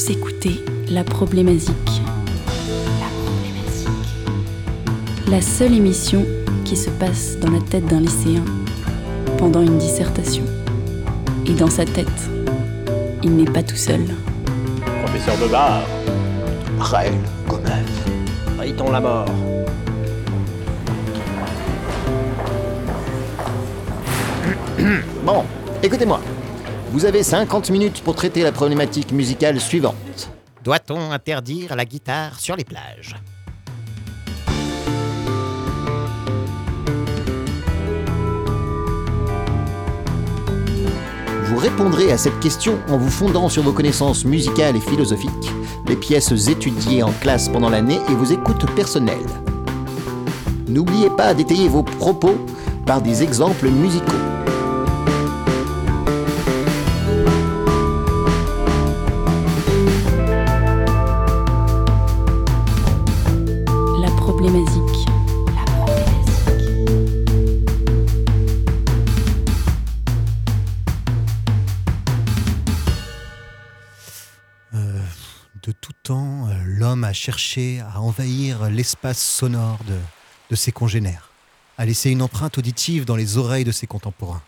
Vous écoutez La Problématique. La Problématique. La seule émission qui se passe dans la tête d'un lycéen pendant une dissertation. Et dans sa tête, il n'est pas tout seul. Professeur de bar. Raël Gomez. Rayton la mort. Bon, écoutez-moi. Vous avez 50 minutes pour traiter la problématique musicale suivante. Doit-on interdire la guitare sur les plages? Vous répondrez à cette question en vous fondant sur vos connaissances musicales et philosophiques, les pièces étudiées en classe pendant l'année et vos écoutes personnelles. N'oubliez pas d'étayer vos propos par des exemples musicaux. A cherché à envahir l'espace sonore de, de ses congénères, à laisser une empreinte auditive dans les oreilles de ses contemporains.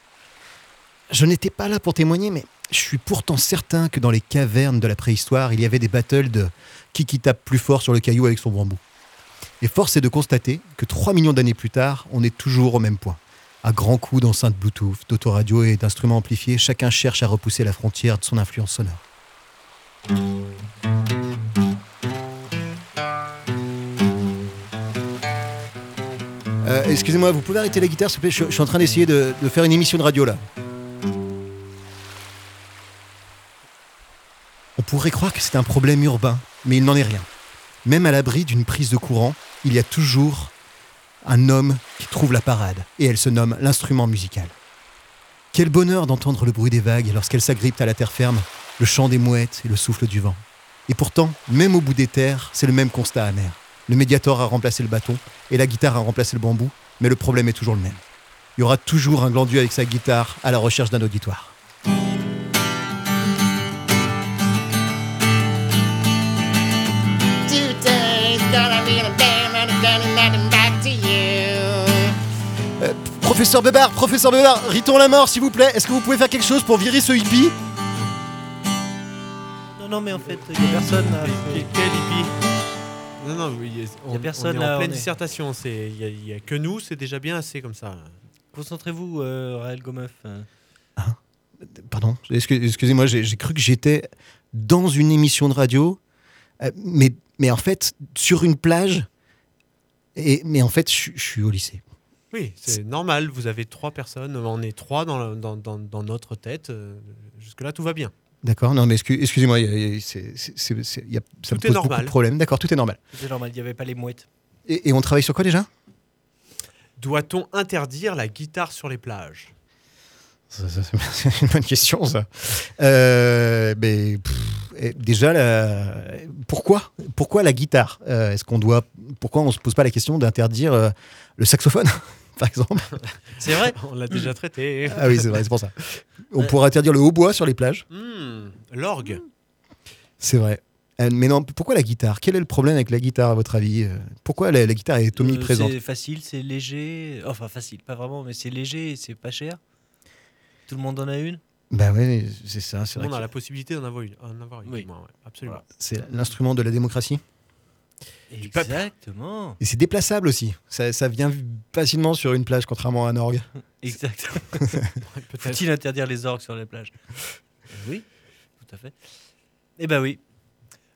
Je n'étais pas là pour témoigner, mais je suis pourtant certain que dans les cavernes de la préhistoire, il y avait des battles de qui qui tape plus fort sur le caillou avec son bambou. Et force est de constater que 3 millions d'années plus tard, on est toujours au même point. À grands coups d'enceintes Bluetooth, d'autoradio et d'instruments amplifiés, chacun cherche à repousser la frontière de son influence sonore. Euh, Excusez-moi, vous pouvez arrêter la guitare, s'il vous plaît je, suis en train d'essayer de, de faire une émission de radio là. On pourrait croire que c'est un problème urbain, mais il n'en est rien. Même à l'abri d'une prise de courant, il y a toujours un homme qui trouve la parade, et elle se nomme l'instrument musical. Quel bonheur d'entendre le bruit des vagues lorsqu'elles s'agrippent à la terre ferme, le chant des mouettes et le souffle du vent. Et pourtant, même au bout des terres, c'est le même constat amer. Le médiator a remplacé le bâton et la guitare a remplacé le bambou, mais le problème est toujours le même. Il y aura toujours un glandier avec sa guitare à la recherche d'un auditoire. Euh, professeur Bébard, professeur Bébard, ritons la mort s'il vous plaît. Est-ce que vous pouvez faire quelque chose pour virer ce hippie? Non, non, mais en fait, il n'y a personne. Quel quel hippie? Non, non, on, Y a personne, on est là, en pleine on est- dissertation. Il n'y a, il y a que nous, c'est déjà bien assez comme ça. Concentrez-vous, euh, Raël Gomeuf. euh. Pardon, excu- excusez-moi, j'ai j'ai cru que j'étais dans une émission de radio, euh, mais, mais en fait, sur une plage. Et, mais en fait, je suis- au lycée. Oui, c'est normal. Vous avez trois personnes. On est trois dans, dans- dans notre tête. euh, Jusque-là, tout va bien. D'accord, non, mais excu- excusez-moi, il y a- il y a- c'est- c'est- c'est- c'est- il y a- ça me Tout est pose beaucoup normal. de problèmes. D'accord, tout est normal. C'était normal, il n'y avait pas les mouettes. Et, et on travaille sur quoi déjà? Doit-on interdire la guitare sur les plages? C'est une bonne question, ça. Euh, mais, pff, déjà, la- pourquoi Pourquoi la guitare? Euh, Est-ce qu'on doit Pourquoi on se pose pas la question d'interdire euh, le saxophone, par exemple C'est vrai On l'a déjà traité. Ah oui, c'est vrai, c'est pour ça. On pourrait interdire le hautbois sur les plages. Hmm, L'orgue. C'est vrai. Euh, mais non, pourquoi la guitare? Quel est le problème avec la guitare, à votre avis? Euh, Pourquoi la, la guitare est omniprésente? Euh, C'est facile, c'est léger. Enfin, facile, pas vraiment, mais c'est léger et c'est pas cher. Tout le monde en a une? Bah ouais, c'est ça. C'est On vrai a la possibilité d'en avoir une. en avoir une, Oui. du moins, ouais, absolument. c'est l'instrument de la démocratie? Peuple. Exactement. Et c'est déplaçable aussi. Ça, ça vient facilement sur une plage, contrairement à un orgue. Exactement. Faut-il interdire les orgues sur les plages? Euh, Oui, tout à fait. Eh ben oui.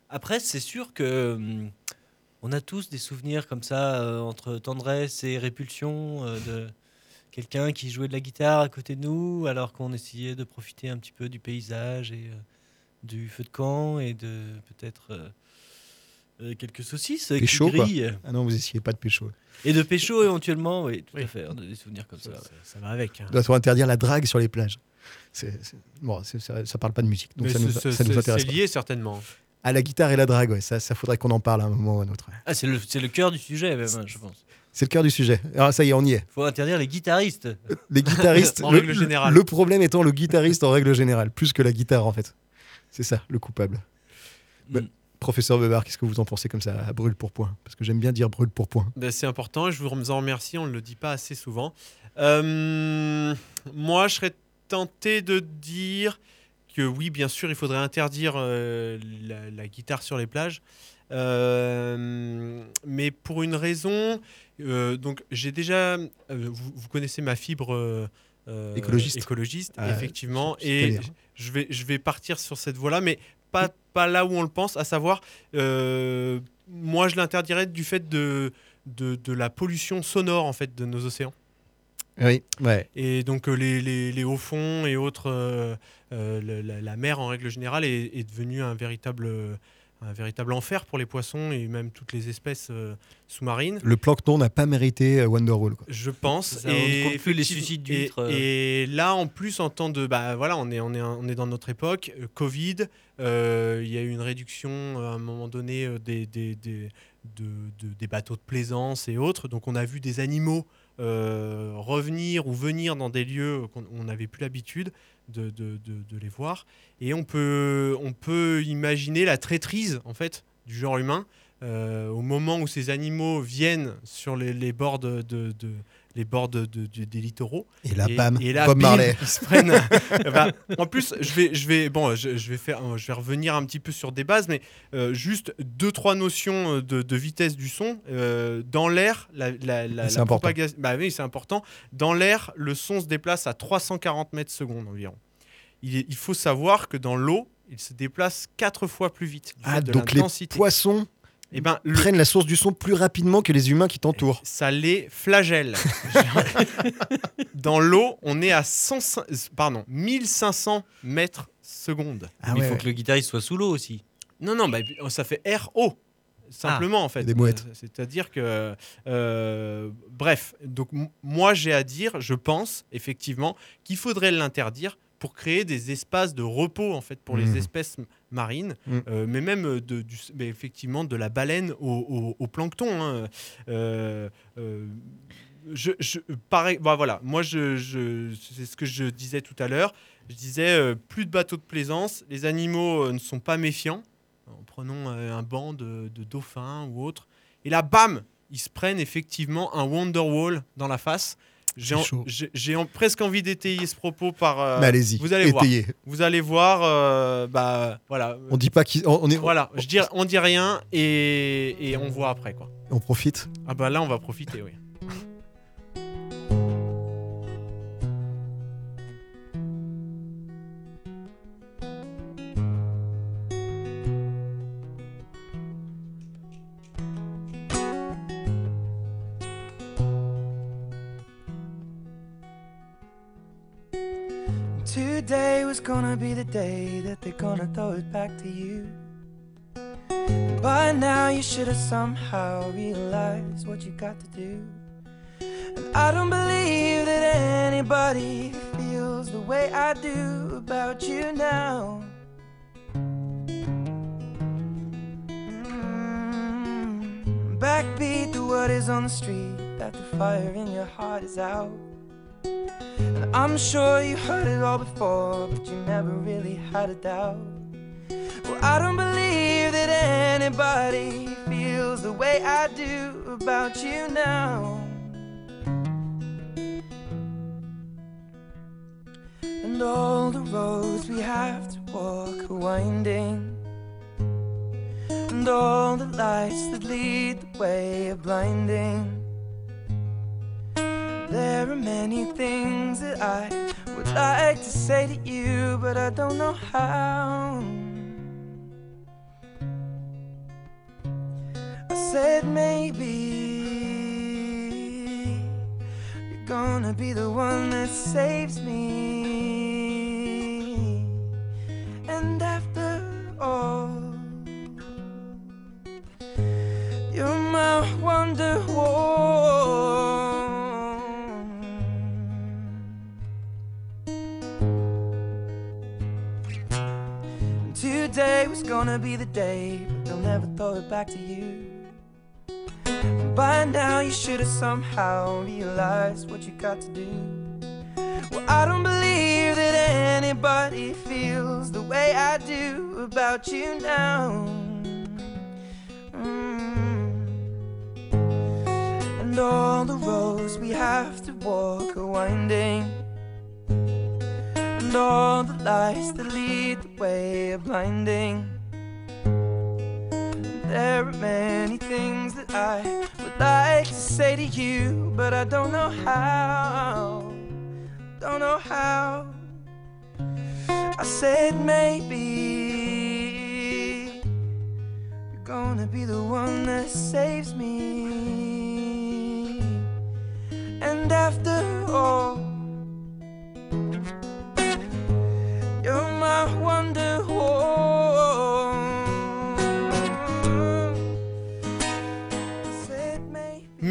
Après, c'est sûr que hum, on a tous des souvenirs comme ça euh, entre tendresse et répulsion euh, de quelqu'un qui jouait de la guitare à côté de nous alors qu'on essayait de profiter un petit peu du paysage et euh, du feu de camp et de peut-être euh, euh, quelques saucisses qui Pécho, quoi. grillent. Ah non, vous essayez pas de pécho. Et de pécho éventuellement, oui, tout Oui. à fait. On a des souvenirs comme ça. Ça, va avec. hein. Doit-on interdire la drague sur les plages Bon, ça, ça parle pas de musique, donc Mais ça nous, ça nous intéresse C'est pas. lié certainement. À la guitare et la drague, ouais, ça, ça faudrait qu'on en parle à un moment ou à un autre. Ah, c'est le, cœur du sujet, même, hein, je pense. C'est le cœur du sujet. Alors ça y est, on y est. faut interdire les guitaristes. Les guitaristes, En le, règle générale. le problème étant le guitariste en règle générale, plus que la guitare en fait. C'est ça, le coupable. Bah, Mm. Professeur Weber, qu'est-ce que vous en pensez comme ça, à brûle pour point? Parce que j'aime bien dire brûle pour point. Ben, c'est important, je vous en remercie, on ne le dit pas assez souvent. Euh, moi, je serais tenté de dire que oui, bien sûr, il faudrait interdire euh, la, la guitare sur les plages. Euh, mais pour une raison, donc j'ai déjà, vous, vous connaissez ma fibre Écologiste. écologiste, Ah, effectivement, et je vais, je vais partir sur cette voie-là, mais pas, pas là où on le pense, à savoir, euh, moi je l'interdirais du fait de, de, de la pollution sonore en fait de nos océans. Oui, ouais. Et donc euh, les, les, les hauts fonds et autres, euh, la, la mer en règle générale est, est devenue un véritable, un véritable enfer pour les poissons et même toutes les espèces euh, sous-marines. Le plancton n'a pas mérité euh, Wonderwall. Quoi. Je pense. Ça, on ne compte plus les suicides et- d'huîtres, euh. Et, là, en plus, en temps de, bah voilà, on est, on est, on est dans notre époque, euh, Covid. euh, Il y a eu une réduction euh, à un moment donné euh, des, des, des, de- de- des bateaux de plaisance et autres. Donc, on a vu des animaux euh, revenir ou venir dans des lieux qu'on on n'avait plus l'habitude de, les voir. Et on peut, on peut imaginer la traîtrise en fait du genre humain euh, au moment où ces animaux viennent sur les, bords de- les bords de- de- de- des littoraux. Et là, et, bam, et là, Bob bim, Marley. ils se prennent. Bah, en plus, je vais, je vais, bon, je, je vais faire, je vais revenir un petit peu sur des bases, mais euh, juste deux trois notions de, de vitesse du son Euh, dans l'air. La, la, la, C'est la important. propaga- Bah oui, c'est important. Dans l'air, le son se déplace à 340 mètres secondes environ. Il, est- il faut savoir que dans l'eau, il se déplace quatre fois plus vite. Ah, donc les poissons Eh ben, le- prennent la source du son plus rapidement que les humains qui t'entourent. ça les flagelle. Dans l'eau, on est à 100, pardon, 1500 mètres secondes. Ah Mais il ouais, faut ouais. que le guitariste soit sous l'eau aussi. Non, non, bah, ça fait RO. Simplement, en fait. des mouettes. Euh, C'est-à-dire que. euh, bref, donc moi, j'ai à dire, je pense, effectivement, qu'il faudrait l'interdire pour créer des espaces de repos, en fait, pour les espèces m- marines, Mhm. euh, mais même de, du, mais effectivement de la baleine au, au- au plancton. hein. Euh, euh, je, je, pareil, bah voilà, moi, je, je- c'est ce que je disais tout à l'heure. Je disais, plus de bateaux de plaisance, les animaux ne sont pas méfiants. En prenons un banc de, de dauphins ou autre. Et là, bam, ils se prennent effectivement un Wonderwall dans la face. J'ai en- presque envie d'étayer ce propos par. euh, Mais allez-y, vous allez voir. Vous allez voir, euh, bah voilà. On dit pas qui. On, on est, Voilà, je dis, on dit rien et, et on voit après quoi. on profite. Ah bah là on va profiter, oui. Day that they're gonna throw it back to you. By now, you should have somehow realized what you got to do. And I don't believe that anybody feels the way I do about you now. Mm, Backbeat the word is on the street that the fire in your heart is out. And I'm sure you heard it all before, but you never really had a doubt. Well, I don't believe that anybody feels the way I do about you now. And all the roads we have to walk are winding. And all the lights that lead the way are blinding. There are many things that I would like to say to you, but I don't know how. I said maybe you're gonna be the one that saves me. Gonna be the day, but they'll never throw it back to you. By now, you should have somehow realized what you got to do. Well, I don't believe that anybody feels the way I do about you now. Mm. And all the roads we have to walk are winding. And all the lights that lead the way are blinding. There are many things that I would like to say to you, but I don't know how. Don't know how. I said maybe you're gonna be the one that saves me. And after all,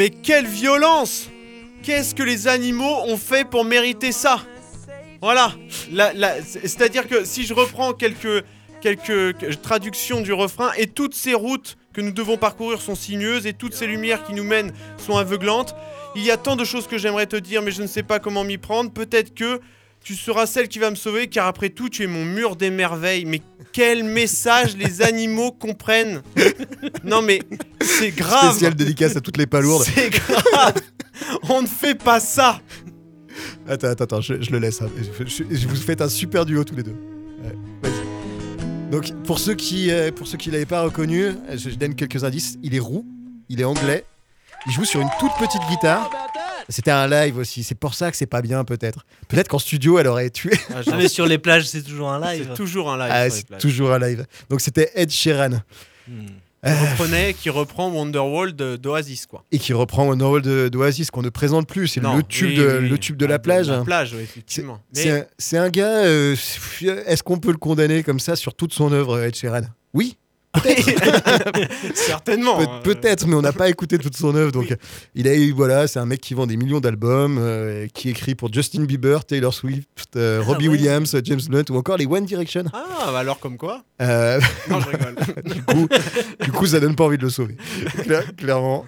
Mais quelle violence Qu'est-ce que les animaux ont fait pour mériter ça? Voilà. C'est-à-dire que si je reprends quelques, quelques que- traductions du refrain, et toutes ces routes que nous devons parcourir sont sinueuses, et toutes ces lumières qui nous mènent sont aveuglantes, il y a tant de choses que j'aimerais te dire, mais je ne sais pas comment m'y prendre. Peut-être que tu seras celle qui va me sauver, car après tout, tu es mon mur des merveilles. Mais quel message les animaux comprennent Non mais c'est grave Spécial dédicace à toutes les palourdes. c'est grave On ne fait pas ça Attends, attends, attends, je, je le laisse. hein. Je, vous faites un super duo tous les deux. Ouais. Donc, pour ceux qui euh, pour ceux qui l'avaient pas reconnu, je, je donne quelques indices. Il est roux, il est anglais, il joue sur une toute petite guitare. C'était un live aussi, c'est pour ça que c'est pas bien peut-être. Peut-être qu'en studio elle aurait tué. Ah, Ah, mais sur les plages, c'est toujours un live. C'est toujours un live. Ah, c'est toujours un live. Donc c'était Ed Sheeran Hmm. Qui reprenait, qui reprend Wonderwall de- d'Oasis quoi. et qui reprend Wonderwall de d'Oasis qu'on ne présente plus. C'est le tube oui, de oui, le tube de Ah, la plage. La plage, oui, effectivement. C'est Mais un, c'est un gars. euh, Est-ce qu'on peut le condamner comme ça sur toute son œuvre, Ed Sheeran? Oui, certainement. Peut-. Peut-être, mais on n'a pas écouté toute son œuvre. Donc, il a eu, voilà, c'est un mec qui vend des millions d'albums, euh, qui écrit pour Justin Bieber, Taylor Swift, euh, Robbie ouais. Williams, James Blunt ou encore les One Direction. Ah, bah alors comme quoi? Euh, Non, je rigole. du, coup, du coup, ça donne pas envie de le sauver. Cla- clairement.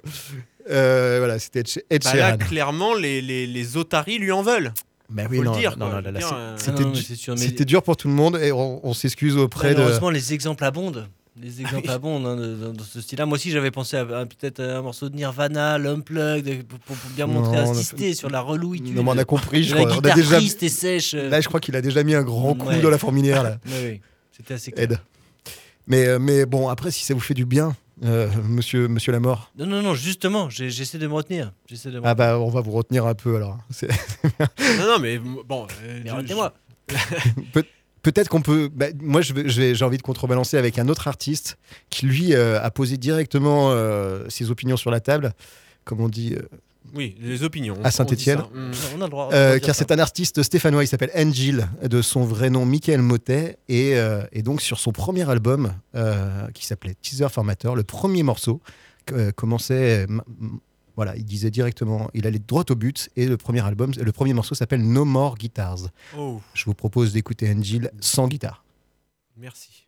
Euh, voilà, c'était Ed, Bah là, Sheeran. clairement, les, les, les otaries lui en veulent. Bah Faut le dire. non, là, là, dire, euh, c'était Ah mais dur pour tout le monde et on, on s'excuse auprès de. Malheureusement, les exemples abondent. Les exemples oui. abondent hein, dans, dans ce style-là. Moi aussi, j'avais pensé à, à peut-être un morceau de Nirvana, l'Unplugged, pour, bien montrer, Non, insister sur la relouitude. Non, mais on a compris, je la crois. On a déjà... triste et sèche. euh. Là, je crois qu'il a déjà mis un grand coup Ouais. dans la fourmilière. Là. Oui, oui, c'était assez clair. Ed. Mais, euh, mais bon, après, si ça vous fait du bien, euh, monsieur, monsieur Lamort, Non, non, non, justement, j'ai- j'essaie de me retenir. J'essaie de me ah bah, on va vous retenir un peu alors. Non, non, mais bon. euh, Mais je- retenez-moi. Peut-être qu'on peut. bah, moi, je vais- je vais- j'ai envie de contrebalancer avec un autre artiste qui, lui, euh, a posé directement euh, ses opinions sur la table, comme on dit, euh, Oui, les opinions. À Saint-Étienne. Mm. On a le droit. on a le droit euh, de dire car c'est un artiste stéphanois, il s'appelle Angel, de son vrai nom Michael Motet, et, euh, et donc sur son premier album, euh, qui s'appelait Teaser Formateur, le premier morceau euh, commençait. Voilà, il disait directement, il allait droit au but, et le premier album, le premier morceau s'appelle No More Guitars. Oh, Je vous propose d'écouter Angel sans guitare. merci.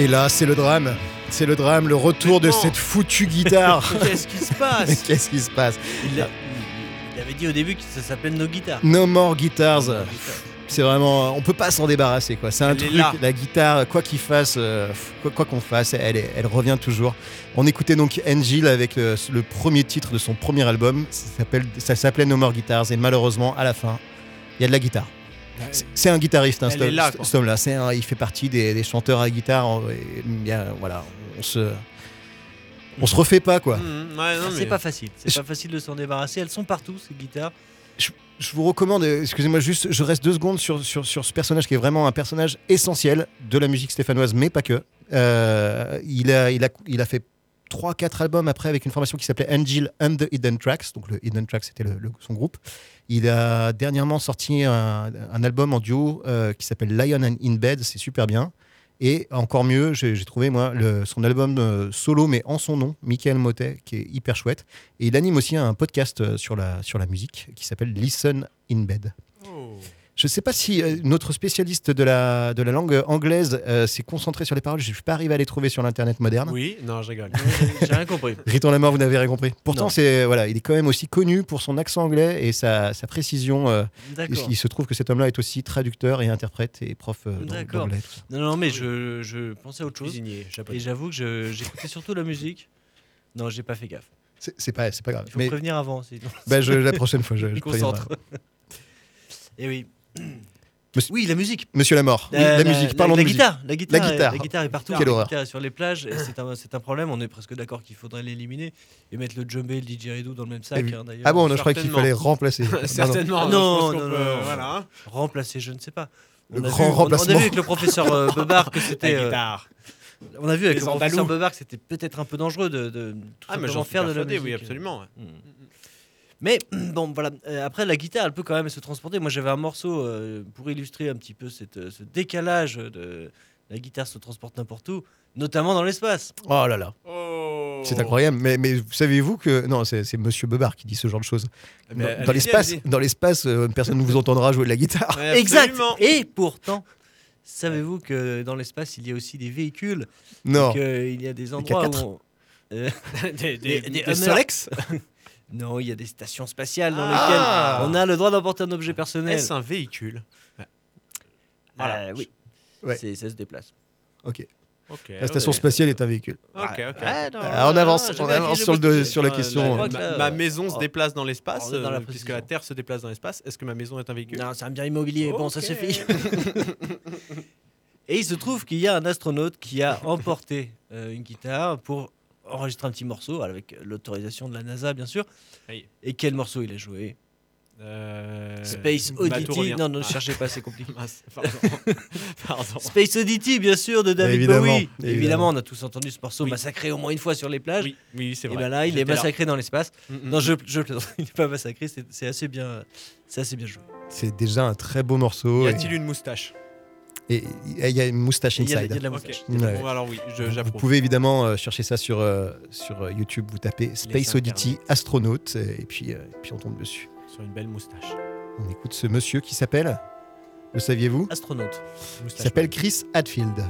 Et là, c'est le drame. C'est le drame, le retour de cette foutue guitare. Qu'est-ce qui se passe Qu'est-ce qui se passe Il, avait dit au début que ça s'appelait No Guitar. No more guitars. Guitar. C'est vraiment, on peut pas s'en débarrasser quoi. C'est un Elle truc, la guitare, quoi qu'il fasse, euh, quoi qu'on fasse, elle, revient toujours. On écoutait donc Angel avec le, le premier titre de son premier album. Ça s'appelle, ça s'appelait No More Guitars et malheureusement à la fin, il y a de la guitare. C'est- un guitariste, hein, Elle cet, homme-là. Il fait partie des, des chanteurs à guitare. et a- voilà, on se, on se refait pas quoi. Mmh, ouais, Ah, C'est mais- pas facile. C'est Je- pas facile de s'en débarrasser. Elles sont partout ces guitares. Je vous recommande, euh, excusez-moi juste, je reste deux secondes sur, sur, sur ce personnage qui est vraiment un personnage essentiel de la musique stéphanoise, mais pas que. Euh, il, a, il, a, il a fait 3-4 albums après avec une formation qui s'appelait Angel and the Hidden Tracks, donc le Hidden Tracks c'était le- son groupe. Il a dernièrement sorti un, album en duo euh, qui s'appelle Lion and in Bed, c'est super bien. Et encore mieux, j'ai trouvé moi son album euh, solo, mais en son nom, Michael Motet, qui est hyper chouette. Et il anime aussi un podcast euh, sur la, sur la musique qui s'appelle Listen in Bed. Je ne sais pas si euh, notre spécialiste de la, de la langue anglaise euh, s'est concentré sur les paroles. Je ne suis pas arrivé à les trouver sur l'internet moderne. Oui, non, je rigole. J'ai rien compris. Riton Lamar, vous n'avez rien compris. Pourtant, c'est voilà, il est quand même aussi connu pour son accent anglais et sa, sa précision. euh, D'accord. il se trouve que cet homme-là est aussi traducteur et interprète et prof euh, d'anglais. Non, non, mais je, je pensais à autre chose. Cuisinier. Et j'avoue que je- j'écoutais surtout la musique. Non, j'ai pas fait gaffe. C'est c'est pas, c'est pas grave. Il faut Mais prévenir avant. Sinon, je- la prochaine fois, je, je je me préviendrai. concentre. Et oui. Monsieur- Oui, la musique. Monsieur Lamort, oui, Euh, la, musique, parlons la de musique. guitare, la guitare, La est- guitare. la guitare est partout. Quelle la horreur. guitare est sur les plages, et c'est un, problème. On est presque d'accord qu'il faudrait l'éliminer et mettre le djembé et le didgeridoo dans le même sac. Eh oui. hein. Ah bon, je crois qu'il fallait remplacer. Non, non. Certainement. Non, pense non, non, peut- non. Voilà. hein. Remplacer, je ne sais pas. Le On a grand vu- on- On, remplacement. a vu avec le professeur euh, Bebard que c'était. La euh, guitare. on a vu avec Les le professeur. Bebard que c'était peut-être un peu dangereux de, de tout Ah, mais j'en suis faire de la musique. oui, absolument. Mais bon, voilà. Euh, après, la guitare, elle peut quand même se transporter. Moi, j'avais un morceau euh, pour illustrer un petit peu cette, euh, ce décalage de la guitare se transporte n'importe où, notamment dans l'espace. Oh là là, Oh. c'est incroyable. Mais, mais savez-vous que. Non, c'est Monsieur Bebard qui dit ce genre de choses. Eh ben, Dans- l'espace, dans l'espace, euh, personne ne vous entendra jouer de la guitare. Ouais, Exact. Et pourtant, savez-vous que dans l'espace, il y a aussi des véhicules? Non. qu'il y a des endroits K4. où. on- Euh, Des, des, Des- des des Hummers. Solex? non, il y a des stations spatiales dans Ah. lesquelles on a le droit d'emporter un objet personnel. Est-ce un véhicule Voilà. Euh, oui. Ouais. Ça se déplace. Ok. La station spatiale est un véhicule. Ok, ok. Ah, non, Ah, on avance, non, on j'ai avance vérifié, sur, le la Euh, question. Que ma, euh, maison se oh, déplace dans l'espace, la euh, puisque précision. la Terre se déplace dans l'espace. Est-ce que ma maison est un véhicule? Non, c'est un bien immobilier. Bon, ça suffit. Et il se trouve qu'il y a un astronaute qui a emporté euh, une guitare pour enregistrer un petit morceau avec l'autorisation de la NASA, bien sûr. Oui. Et quel morceau il a joué? Euh, Space Oddity. Non, ne Ah. cherchez pas, c'est compliqué. Mince, Pardon. Pardon. Space Oddity, bien sûr, de David Évidemment, Bowie. évidemment. Évidemment, on a tous entendu ce morceau Oui. massacré au moins une fois sur les plages. Oui, oui, c'est Et vrai. ben là, il est là. massacré dans l'espace. Mm, mm, Non, je, je plaisante. il n'est pas massacré. C'est assez bien, c'est assez bien joué. C'est déjà un très beau morceau. Y Et a-t-il une moustache? Et- il y a une moustache Il y y a inside. de la moustache. Ouais. Bon, alors oui, je- Vous- Vous j'approuve. pouvez évidemment euh, chercher ça sur, euh, sur euh, YouTube. Vous tapez Space Oddity astronaute et puis, euh, et puis on tombe dessus. Sur une belle moustache. On écoute ce monsieur qui s'appelle, le saviez-vous? Astronaute. Il Moustache s'appelle Chris Hadfield.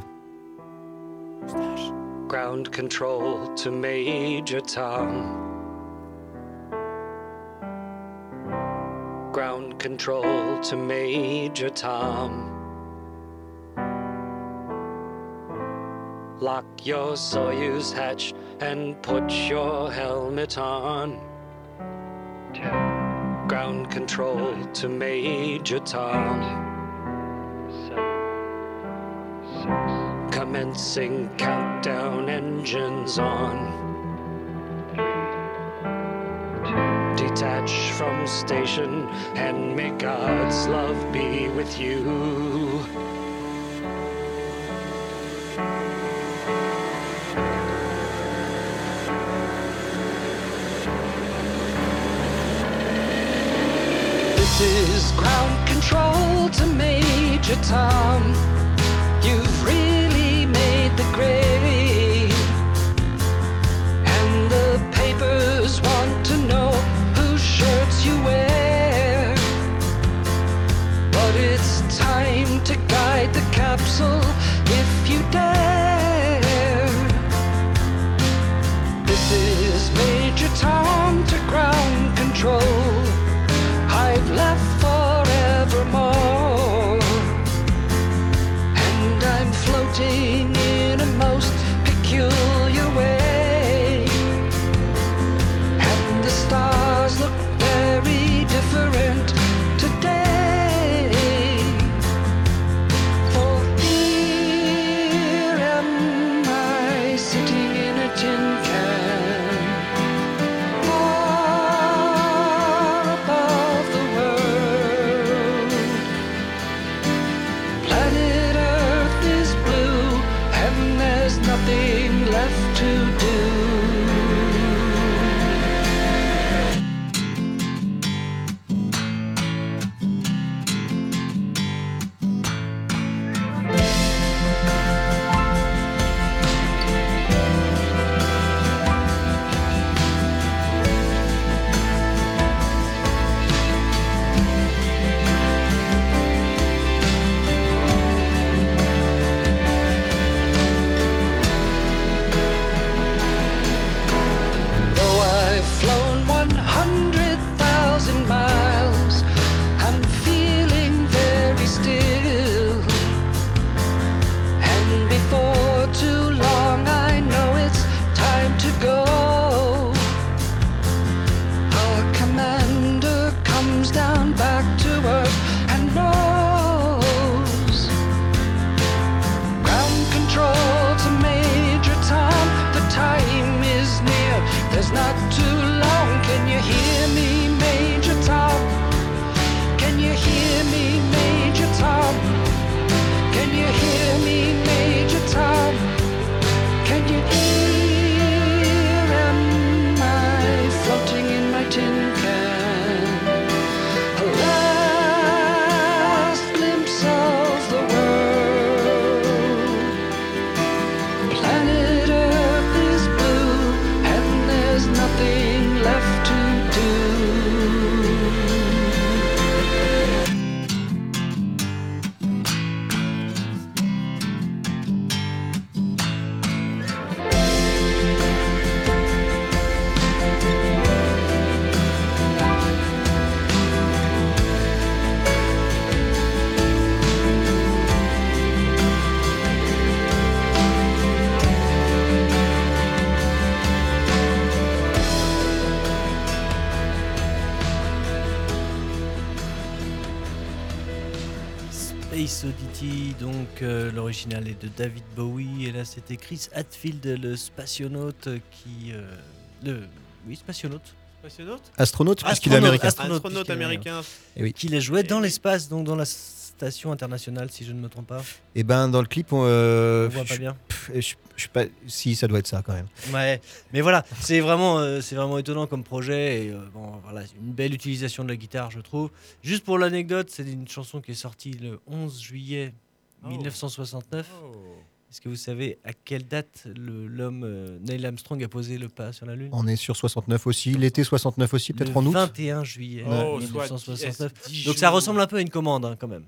Ground control to Major Tom. Ground control to Major Tom. Lock your Soyuz hatch and put your helmet on. Ten, Ground control to Major Tom. Commencing countdown engines on. Detach from station and may God's love be with you. This is ground control to Major Tom. You've really made the grade. And the papers want to know whose shirts you wear. But it's time to guide the capsule if you dare. Donc euh, l'original est de David Bowie et là c'était Chris Hadfield, le spationaute qui, euh, le, oui spationaute, Spationaute? Astronaute, puisqu'il est américain. astronaute, américain. Eh oui. qui les jouait dans l'espace, donc dans la station internationale si je ne me trompe pas. Et ben dans le clip, on, euh, On voit pas je- bien. pff, je, je suis pas. Si, ça doit être ça quand même. Ouais, mais voilà, c'est vraiment, euh, c'est vraiment étonnant comme projet. Et, euh, bon, voilà, une belle utilisation de la guitare, je trouve. Juste pour l'anecdote, c'est une chanson qui est sortie le 11 juillet Oh. 1969. Est-ce que vous savez à quelle date le- l'homme euh, Neil Armstrong a posé le pas sur la Lune? On est sur 69 aussi, l'été 69 aussi, peut-être en août. 21 juillet Oh, soit 1969. 10 Donc ça ressemble un peu à une commande hein, quand même.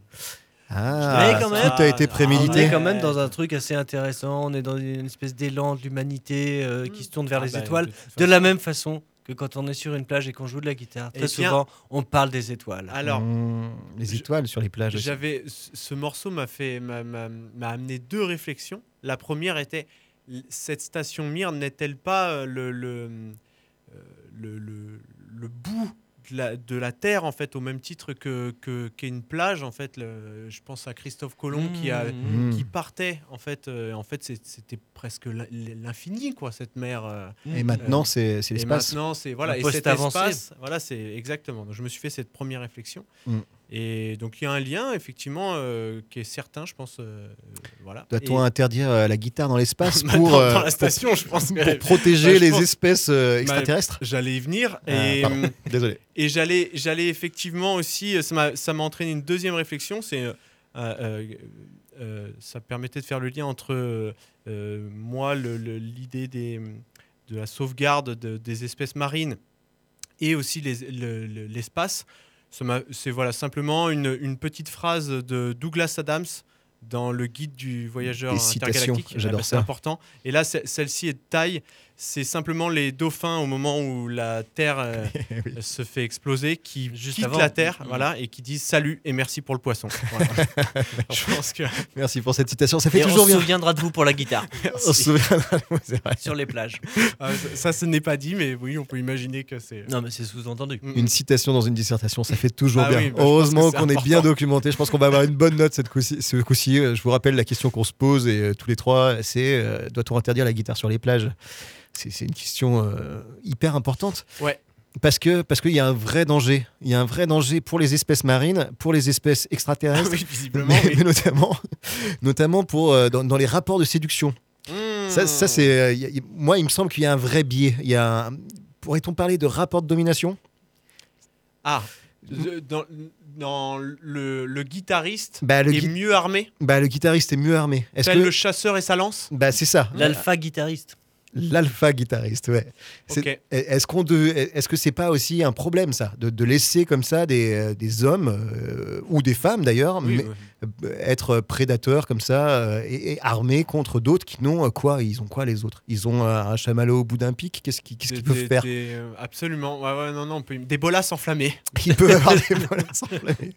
Ah, Mais quand même- tout a été On prémédité. est quand même dans un truc assez intéressant. On est dans une espèce d'élan de l'humanité euh, qui se tourne vers Ah les bah, étoiles. de la même façon que quand on est sur une plage et qu'on joue de la guitare. Eh Très souvent, on parle des étoiles. Alors, Mmh, les je- étoiles sur les plages. J'avais ce ce morceau m'a fait m'a- amené deux réflexions. La première était cette station Mir n'est-elle pas euh, le le, euh, le, le- le bout la, de la terre en fait au même titre que que- qu'est une plage en fait le- je pense à Christophe Colomb qui a Mmh. qui partait en fait euh, en fait c'était presque l'in- l'infini quoi cette mer euh, Et maintenant, c'est l'espace. maintenant, c'est voilà, Un et cet espace, voilà, c'est exactement. Donc, je me suis fait cette première réflexion. Mm. Et donc, il y a un lien, effectivement, euh, qui est certain, je pense. euh, voilà. Doit-on Et- interdire euh, la guitare dans l'espace Bah, pour, dans- euh, dans la station, je pense pour que- protéger bah, les pense- espèces euh, Bah, extraterrestres J'allais y venir. Ah, et pardon. Désolé. et j'allais, j'allais effectivement aussi, euh, ça m'a, ça m'a entraîné une deuxième réflexion. C'est, euh, euh, euh, ça permettait de faire le lien entre euh, euh, moi, le- le- l'idée des, de la sauvegarde de- des espèces marines et aussi les- le- le- l'espace. C'est voilà simplement une, une petite phrase de Douglas Adams dans le guide du voyageur Des intergalactique. j'adore bah, c'est ça. important. Et là, c'est- celle-ci est de taille. C'est simplement les dauphins au moment où la Terre euh, se fait exploser qui Juste quittent avant. la Terre, Mhm. voilà, et qui disent salut et merci pour le poisson. Voilà. Je pense que Merci pour cette citation. Ça fait Et on toujours se bien. souviendra de vous pour la guitare On se souviendra. Ouais, c'est vrai. sur les plages. Ah, ça, ce n'est pas dit, mais oui, on peut imaginer que c'est. Non, mais c'est sous-entendu. Une citation dans une dissertation, ça fait toujours Ah bien. oui, bah, Heureusement qu'on est bien documenté. Je pense qu'on va avoir une bonne note cette coup-ci- ce coup-ci. Euh, Je vous rappelle la question qu'on se pose et euh, tous les trois, c'est euh, doit-on interdire la guitare sur les plages? C'est une question euh, hyper importante. Ouais. Parce que parce qu'il y a un vrai danger. Il y a un vrai danger pour les espèces marines, pour les espèces Ah extraterrestres, oui, visiblement. mais, oui. mais notamment, notamment pour euh, dans, dans les rapports de séduction. Mm. Ça, ça c'est euh, moi, il me semble qu'il y a un vrai biais. Il y a un- pourrait-on parler de rapport de domination? Ah, dans, dans le, le guitariste Bah, le est gui- mieux armé, Bah, le guitariste est mieux armé. Est-ce que le chasseur et sa lance? bah c'est ça, L'alpha guitariste. L'alpha guitariste, ouais. Est-ce qu'on est-ce que c'est pas aussi un problème ça, de, de laisser comme ça des, euh, des hommes euh, ou des femmes d'ailleurs Oui, mais-. Être prédateurs comme ça euh, et, et armés contre d'autres qui n'ont euh, quoi? Ils ont quoi les autres? Ils ont euh, un chamallow au bout d'un pic? Qu'est-ce qu'ils peuvent faire? des- Absolument. Ouais, ouais, non, non, on peut- des bolasses enflammées. Ils peuvent avoir des menaces enflammées.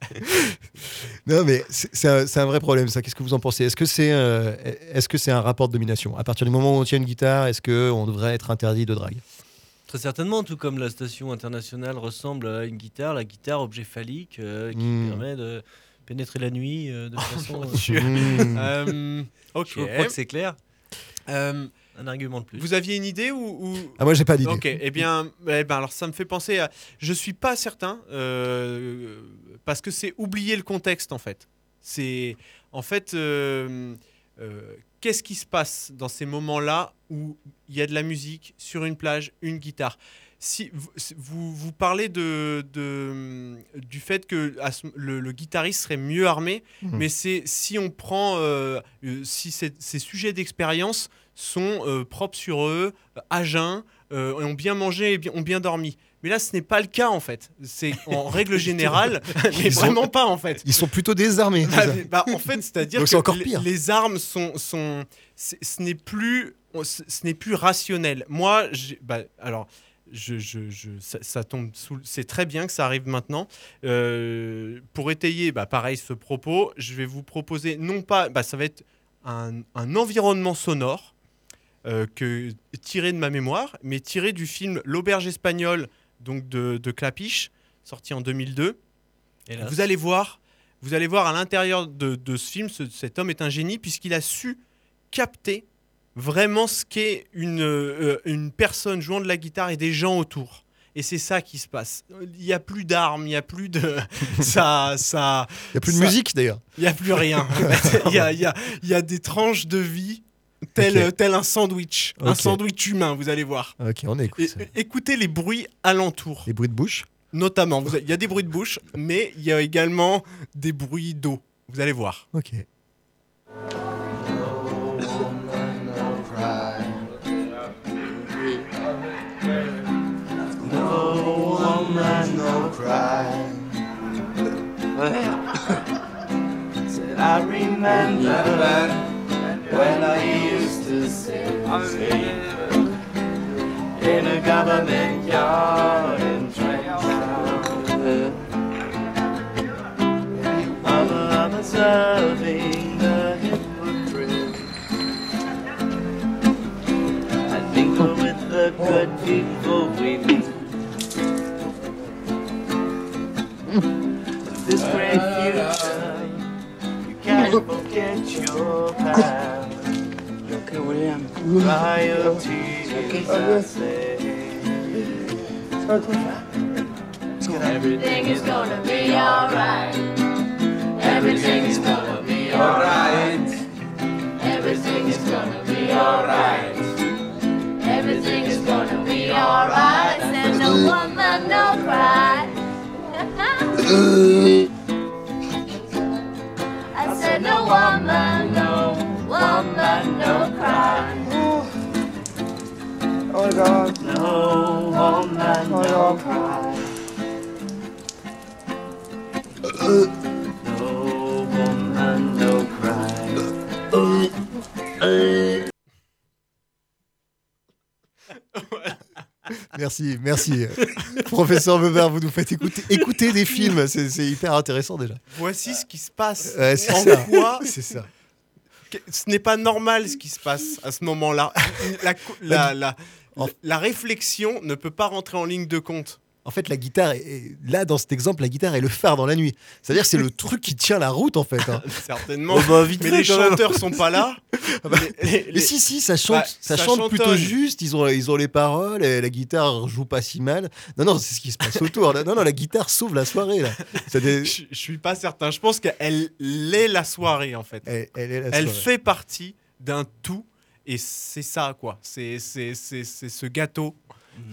Non, mais c'est un, c'est un vrai problème, ça. Qu'est-ce que vous en pensez? Est-ce que c'est euh, est-ce que c'est un rapport de domination? À partir du moment où on tient une guitare, est-ce qu'on devrait être interdit de drague? Très certainement, tout comme la station internationale ressemble à une guitare, la guitare objet phallique euh, qui Mm. permet de pénétrer la nuit euh, de façon. mon Dieu. Mmh. Euh, ok. Je crois que c'est clair. Euh, Un argument de plus. vous aviez une idée ou, ou- Ah, moi, j'ai pas d'idée. Ok, eh bien, eh ben, alors ça me fait penser à. Je suis pas certain euh, parce que c'est oublier le contexte en fait. C'est en fait euh, euh, qu'est-ce qui se passe dans ces moments-là où il y a de la musique sur une plage, une guitare? Si vous, vous, vous parlez de, de- du fait que le, le guitariste serait mieux armé, Mhm. mais c'est si on prend euh, euh, si ces- sujets d'expérience sont euh, propres sur eux, à jeun, euh, ont bien mangé et bien- ont bien dormi. Mais là, ce n'est pas le cas en fait. C'est en règle générale, mais vraiment pas en fait. Ils sont plutôt désarmés. Bah, bah, en fait, c'est-à-dire que encore les- pire. les armes sont, sont ce n'est plus, ce n'est plus rationnel. Moi, bah, alors. Je, je- je- ça, ça tombe sous. C'est très bien que ça arrive maintenant. Euh, pour étayer, bah, pareil, ce propos, je vais vous proposer non pas, bah, ça va être un, un environnement sonore euh, que tiré de ma mémoire, mais tiré du film L'auberge espagnole, donc de, de Clapiche, sorti en 2002. Hélas. Vous allez voir, vous allez voir à l'intérieur de, de ce film, ce- cet homme est un génie puisqu'il a su capter vraiment ce qu'est une, euh, une personne jouant de la guitare et des gens autour. Et c'est ça qui se passe. Il n'y a plus d'armes, il n'y a plus de... ça, ça, Il n'y a plus de ça- musique d'ailleurs. il n'y a plus rien. Il y a, il y a- il y a des tranches de vie tel, tel un sandwich. Un sandwich humain, vous allez voir. Ok, on écoute. Écoutez les bruits alentours. Les bruits de bouche. Notamment, il y a des bruits de bouche, mais il y a également des bruits d'eau. Vous allez voir. Ok. Than when I used to sit in a government yard in Trenchtown. I'm, I'm observing the hypocrite. I mingle with the good people we meet. This great future, you can't forget your past. Okay, William. Dry your tears, I say. Everything is gonna be alright. Everything is gonna be alright. Everything is gonna be alright. Everything is gonna be alright. Said no woman, no cry. I said no woman, Merci, merci. Professeur Weber, vous nous faites écouter, écouter des films, c'est c'est hyper intéressant déjà. Voici ce qui se passe. Ouais, c'est en ça. quoi C'est ça. que- ce n'est pas normal ce qui se passe à ce moment-là. La, co- la, la- la réflexion ne peut pas rentrer en ligne de compte. En fait, la guitare, est- est- là, dans cet exemple, la guitare est le phare dans la nuit. C'est-à-dire, c'est le truc qui tient la route, en fait. hein. Certainement. Oh bah, vite mais les chanteurs sont pas là. Ah bah, Les- les- Mais si, si, ça chante, Ouais, ça ça chante plutôt juste. Ils ont, ils ont les paroles, et la guitare joue pas si mal. Non, non, c'est ce qui se passe autour. là. Non, non, la guitare sauve la soirée, là. Des- Je, je suis pas certain. Je pense qu'elle est la soirée en fait. Elle, elle est la Elle soirée. fait partie d'un tout et c'est ça quoi. C'est c'est c'est c'est ce gâteau,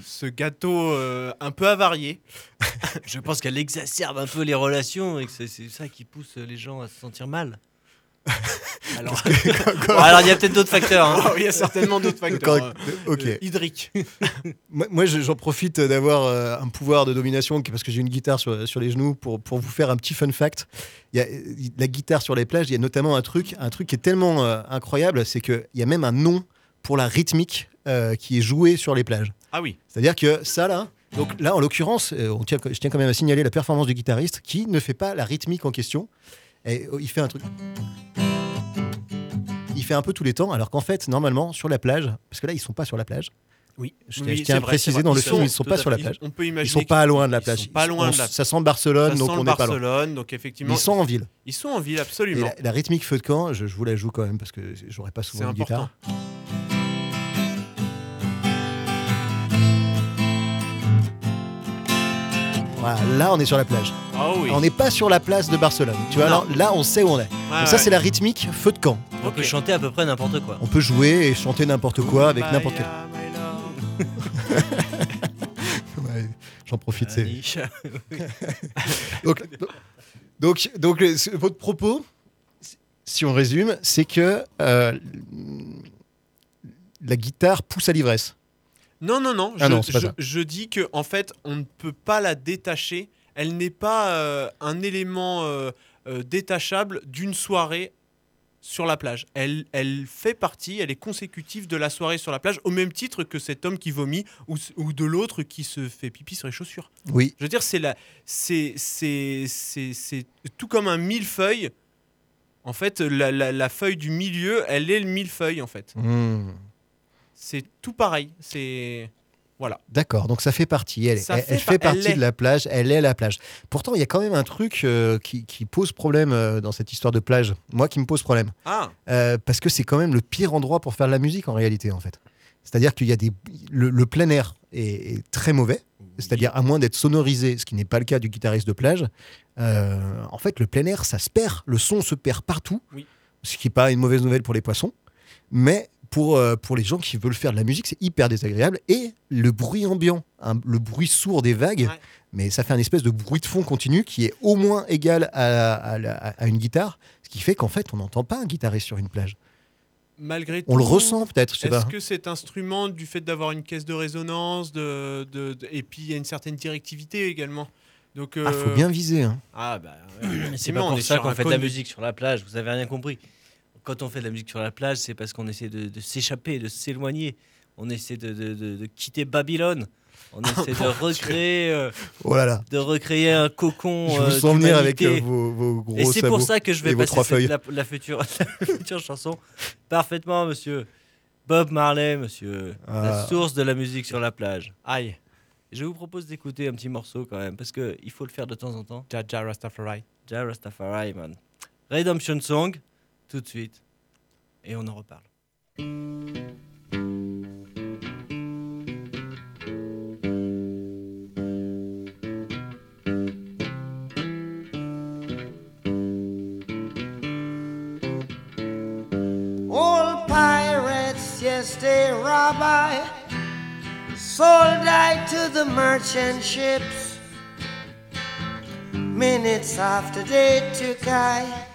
ce gâteau euh, un peu avarié. Je pense qu'elle exacerbe un peu les relations et que c'est ça qui pousse les gens à se sentir mal. Alors, Bon, alors il y a peut-être d'autres facteurs. hein. Oh, il y a certainement d'autres facteurs. Quand- euh, ok. euh, hydriques. Moi, moi, je- j'en profite d'avoir euh, un pouvoir de domination parce que j'ai une guitare sur, sur les genoux pour, pour vous faire un petit fun fact. Il y a, la guitare sur les plages, il y a notamment un truc, un truc qui est tellement euh, incroyable, c'est qu'il y a même un nom pour la rythmique euh, qui est jouée sur les plages. Ah oui. C'est-à-dire que ça, là, donc là, en l'occurrence, euh, je tiens quand même à signaler la performance du guitariste qui ne fait pas la rythmique en question. Et, euh, il fait un truc. Il fait un peu tous les temps, alors qu'en fait, normalement, sur la plage, parce que là, ils sont pas sur la plage. Oui. Je, Oui, tiens à vrai, préciser dans le Ils film, sont- ils sont tout pas sur la plage. On peut Ils imaginer sont pas loin de la ils plage. sont pas loin de la- Ça sent Barcelone, Ça donc sent on n'est pas loin. Donc effectivement. Ils sont en ville. Ils sont en ville, Et absolument. la, la rythmique feu de camp, je, je vous la joue quand même parce que j'aurais pas souvent une important. guitare. Voilà, là on est sur la plage. Ah oui. On n'est pas sur la place de Barcelone. Tu vois, là, là, on sait où on est. Ouais, Donc ça ouais. c'est la rythmique feu de camp. On peut chanter à peu près n'importe quoi. On peut jouer et chanter n'importe quoi avec n'importe quel. Ouais, J'en profite. donc, donc, donc, votre propos, si on résume, c'est que euh, la guitare pousse à l'ivresse. Non, non, non. Ah je, non, je- dis que en fait, on ne peut pas la détacher. Elle n'est pas euh, un élément euh, euh, détachable d'une soirée sur la plage. Elle, elle fait partie, elle est consécutive de la soirée sur la plage, au même titre que cet homme qui vomit ou, ou de l'autre qui se fait pipi sur les chaussures. Oui. Je veux dire, c'est la, c'est, c'est, c'est, c'est tout comme un millefeuille. En fait, la, la- la feuille du milieu, elle est le millefeuille en fait. Hmm. C'est tout pareil. C'est voilà. D'accord, donc ça fait partie. Elle, Ça elle- fait elle fait, par- elle partie de la plage. Elle est la plage. Pourtant, il y a quand même un truc euh, qui, qui pose problème euh, dans cette histoire de plage. Moi, qui me pose problème. Ah. Euh, parce que c'est quand même le pire endroit pour faire de la musique en réalité, en fait. C'est-à-dire qu'il y a des le, le plein air est, est très mauvais. C'est-à-dire à moins d'être sonorisé, ce qui n'est pas le cas du guitariste de plage. en fait, le plein air, ça se perd. Le son se perd partout. Oui. Ce qui n'est pas une mauvaise nouvelle pour les poissons, mais pour, euh, pour les gens qui veulent faire de la musique, c'est hyper désagréable. Et le bruit ambiant, hein, le bruit sourd des vagues, Ouais. mais ça fait un espèce de bruit de fond continu qui est au moins égal à, à une guitare, ce qui fait qu'en fait, on n'entend pas un guitariste sur une plage. Malgré On le tout, ressent peut-être, Est-ce que cet instrument, du fait d'avoir une caisse de résonance, de, de- de- et puis il y a une certaine directivité également. Donc, Ah, faut euh, bien viser. hein. Ah bah. ouais, c'est pas on pour est ça qu'on fait de la musique sur la plage, vous avez rien compris. Quand on fait de la musique sur la plage, c'est parce qu'on essaie de, de s'échapper, de s'éloigner. On essaie de, de- de- de quitter Babylone. On essaie de recréer, euh, Oh là là. de recréer un cocon. Je vous euh, sens venir avec euh, vos, vos gros Et c'est pour ça que je vais passer cette- la, la future, la future chanson parfaitement, monsieur. Bob Marley, monsieur. La Ah. source de la musique sur la plage. Aïe. Je vous propose d'écouter un petit morceau quand même, parce qu'il faut le faire de temps en temps. Jaja Rastafari. Ja Rastafari, man. Redemption Song, tout de suite. Et on en reparle. Old pirates, yes, they rob I, sold I to the merchant ships. Minutes after they took I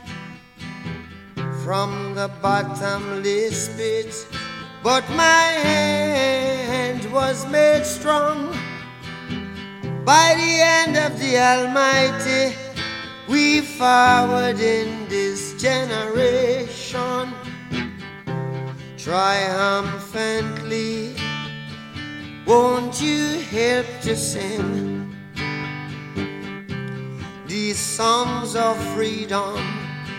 from the bottomless pit, but my hand was made strong by the hand of the Almighty. We forward in this generation triumphantly. Won't you help to sing these songs of freedom?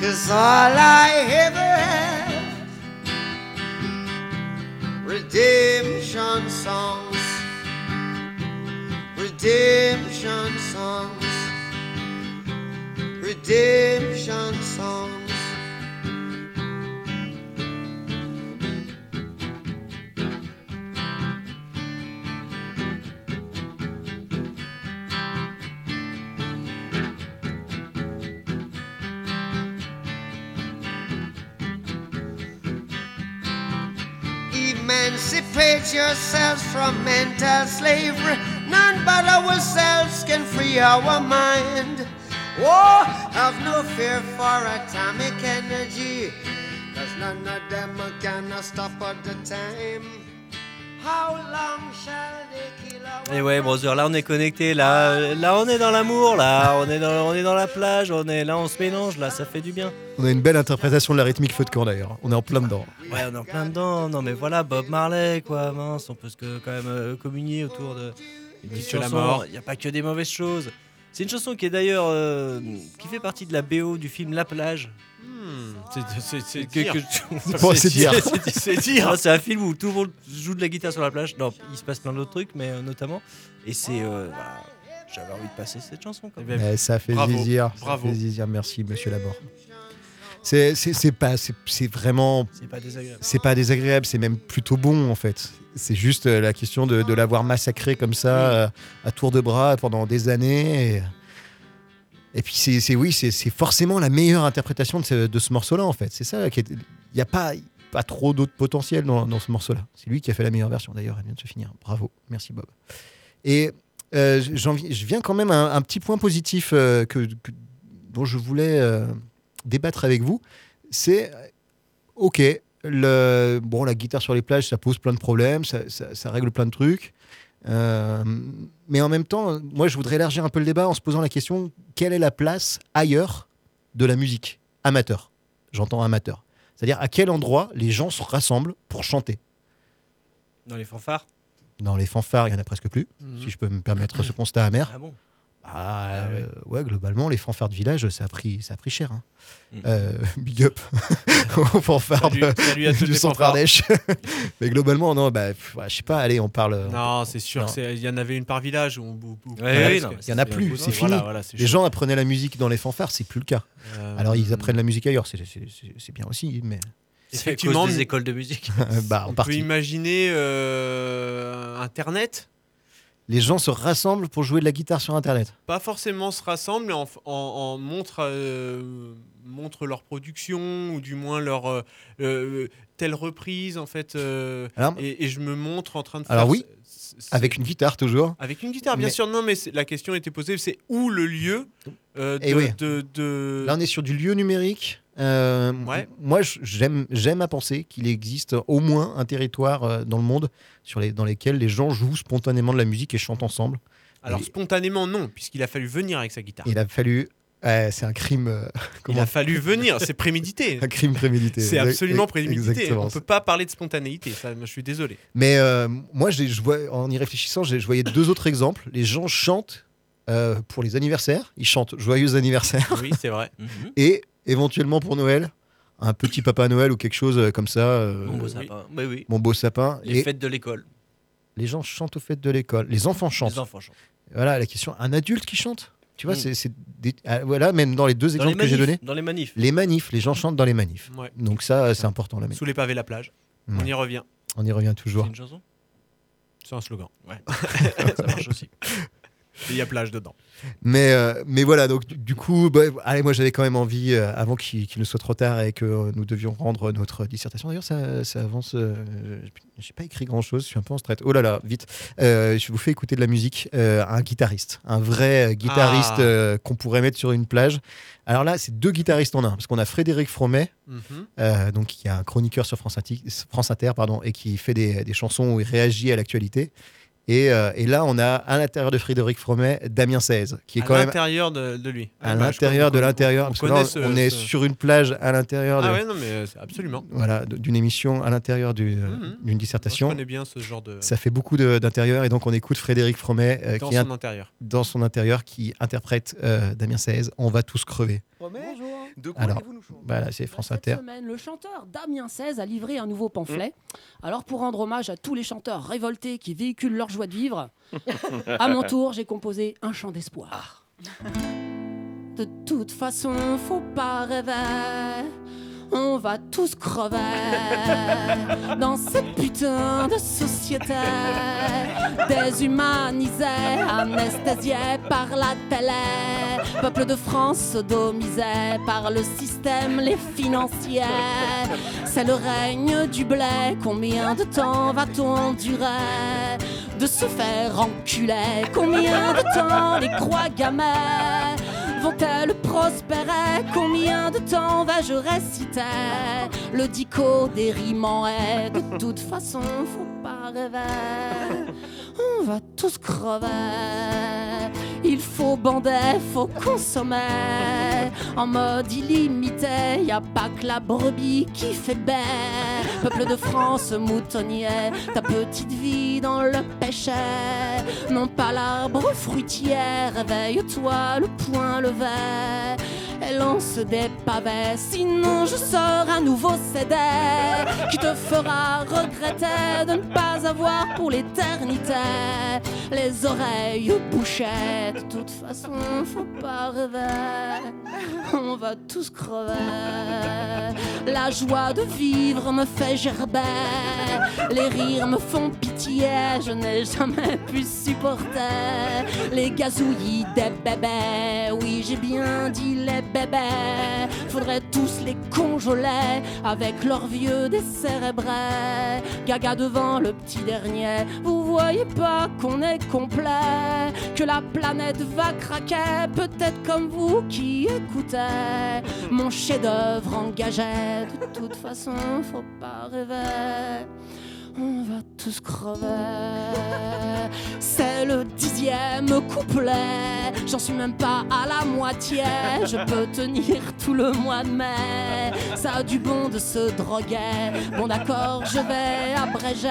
Cause all I ever have redemption songs, redemption songs, redemption songs. Yourselves from mental slavery. None but ourselves can free our mind. Oh, have no fear for atomic energy. Cause none of them can stop at the time. Et ouais, brother, là on est connecté, là, là on est dans l'amour, là, on est dans, on est dans la plage, on est là, on se mélange, là, ça fait du bien. On a une belle interprétation de la rythmique feu de camp d'ailleurs. On est en plein dedans. Ouais, on est en plein dedans. Non, mais voilà, Bob Marley, quoi, mince, on peut se que- quand même euh, communier autour de une petite Monsieur la chanson. mort. Il n'y a pas que des mauvaises choses. C'est une chanson qui est d'ailleurs euh, qui fait partie de la BO du film La Plage. C'est- dire. c'est dire. C'est- C'est dire. C'est un film où tout le monde joue de la guitare sur la plage. Non, il se passe plein d'autres trucs, mais euh, notamment. Et c'est. euh, voilà, J'avais envie de passer cette chanson. Quand même. Eh, ça fait Bravo, plaisir. bravo. Ça fait plaisir. Merci, monsieur Laborde. C'est c'est- c'est pas, c'est c'est vraiment, C'est pas désagréable. c'est pas désagréable, c'est même plutôt bon en fait. C'est juste euh, la question de, de l'avoir massacré comme ça euh, à tour de bras pendant des années. Et, et puis c'est oui, c'est forcément la meilleure interprétation de ce, morceau-là en fait. C'est ça il n'y a pas pas trop d'autres potentiels dans, ce morceau-là. C'est lui qui a fait la meilleure version d'ailleurs. Elle vient de se finir. Bravo, merci Bob. Et euh, je viens quand même à un, petit point positif euh, dont je voulais euh, débattre avec vous. C'est ok, le, bon, la guitare sur les plages, ça pose plein de problèmes, ça règle plein de trucs. Euh, mais en même temps, moi, je voudrais élargir un peu le débat en se posant la question quelle est la place ailleurs de la musique amateur? J'entends amateur. C'est-à-dire à quel endroit les gens se rassemblent pour chanter? Dans les fanfares? Dans les fanfares, il y en a presque plus, Mhm. si je peux me permettre ce constat amer. Ah bon? Ah, euh, ouais, globalement, les fanfares de village, ça a pris, ça a pris cher. hein. Mm. Euh, big up aux fanfares Salut- de- salut à du centre fanfares. Ardèche. Mais globalement, non, bah, ouais, je sais pas, allez, on parle. euh, Non, c'est sûr. Non. que c'est- Il y en avait une par village. Où, où- où- Ouais, Il y en a plus, c'est fini. Voilà, voilà, c'est les chaud. gens apprenaient la musique dans les fanfares, c'est plus le cas. Euh, Alors ils apprennent la musique ailleurs, c'est- bien aussi, mais Effectivement, cause des écoles de musique. bah, On peut imaginer euh, Internet. Les gens se rassemblent pour jouer de la guitare sur Internet. Pas forcément se rassemblent, mais en, en- en montre, euh, montre leur production ou du moins leur euh, euh, telle reprise en fait. euh, Alors- et, et je me montre en train de. Alors faire oui, ce- ce- Avec une guitare toujours. Avec une guitare, bien Mais- sûr. Non, mais la question était posée, c'est où le lieu de, Eh oui. de- de- Là, on est sur du lieu numérique. Euh, Ouais. Moi, j'aime, j'aime à penser qu'il existe au moins un territoire euh, dans le monde sur les, dans lesquels les gens jouent spontanément de la musique et chantent ensemble. Alors Et- spontanément, non, puisqu'il a fallu venir avec sa guitare. Il a fallu. c'est un crime. euh, Il a fallu venir, c'est prémédité. Un crime prémédité. C'est absolument prémédité. exactement. On peut pas parler de spontanéité, ça, je suis désolé. Mais euh, moi, j'ai- je vois, en y réfléchissant, je voyais deux autres exemples. Les gens chantent pour les anniversaires. Ils chantent Joyeux anniversaire. Oui, c'est vrai. Et éventuellement pour Noël, un petit Papa Noël ou quelque chose euh, comme ça. euh, Mon beau sapin. Oui, oui. mon beau sapin. Les Et fêtes de l'école. les gens chantent aux fêtes de l'école. Les enfants chantent. Les enfants chantent. Voilà la question. Un adulte qui chante? Tu vois, Mm. c'est des- ah, voilà, même dans les deux Dans les exemples que j'ai donnés. Dans les manifs. Les manifs, les gens chantent dans les manifs. Ouais. Donc ça, c'est important la manif. Sous les pavés, la plage. On Ouais. y revient. On y revient toujours. C'est une chanson? C'est un slogan. Ouais. Ça marche aussi. Il y a plage dedans. Mais, euh, mais voilà, donc du, du coup, bah, allez, moi j'avais quand même envie, euh, avant qu'il ne soit trop tard et que euh, nous devions rendre notre dissertation. D'ailleurs, ça, ça avance. euh, J'ai pas écrit grand chose, je suis un peu en stress. Oh là là, vite. Je vous fais écouter de la musique. un guitariste, un vrai guitariste Ah. qu'on pourrait mettre sur une plage. Alors là, c'est deux guitaristes en un, parce qu'on a Frédéric Fromet, Mhm. euh, donc qui est un chroniqueur sur France, Inti- France Inter, pardon, et qui fait des, des chansons où il réagit à l'actualité. Et, euh, et là, on a à l'intérieur de Frédéric Fromet Damien 16, qui est à quand même l'intérieur de, de lui. à Ah, bah, l'intérieur de l'intérieur. on Parce que là, connaît on est ce- sur une plage à l'intérieur de, Ah ouais, non, mais euh, c'est absolument. voilà, d'une émission à l'intérieur euh, Mhm. d'une dissertation. connais bien ce genre de. Ça fait beaucoup d'intérieur et donc on écoute Frédéric Fromet euh, dans qui est son intérieur. dans son intérieur qui interprète euh, Damien 16. On va tous crever. Bonjour. De quoi Alors, allez-vous nous voilà, c'est France Inter. Cette semaine, le chanteur Damien 16 a livré un nouveau pamphlet. Alors, pour rendre hommage à tous les chanteurs révoltés qui véhiculent leur joie de vivre, à mon tour, j'ai composé un chant d'espoir. De toute façon, faut pas rêver. On va tous crever dans cette putain de société déshumanisée, anesthésiée par la télé. Peuple de France sodomisé par le système, les financiers. C'est le règne du blé. Combien de temps va-t-on endurer de se faire enculer? Combien de temps les croix gammées vont-elles prospérer Combien de temps vais-je réciter? Le dico des rimants est De toute façon, faut pas rêver. On va tous crever. Il faut bander, faut consommer. En mode illimité, y a pas que la brebis qui fait baie. Peuple de France moutonnier, ta petite vie dans le péché. Non pas l'arbre fruitier, réveille-toi le point levé. Et lance des pavés, sinon je sors un nouveau CD qui te fera regretter de ne pas avoir pour l'éternité les oreilles bouchées. De toute façon, faut pas rêver, on va tous crever. La joie de vivre me fait gerber, les rires me font je n'ai jamais pu supporter les gazouillis des bébés. Oui, j'ai bien dit les bébés, faudrait tous les congeler avec leurs vieux décérébrés. Gaga devant le petit dernier, vous voyez pas qu'on est complet, que la planète va craquer, peut-être comme vous qui écoutez mon chef-d'œuvre engagé. De toute façon, faut pas rêver. On va tous crever. C'est le dixième couplet. J'en suis même pas à la moitié. Je peux tenir tout le mois de mai. Ça a du bon de se droguer. Bon d'accord, je vais abréger.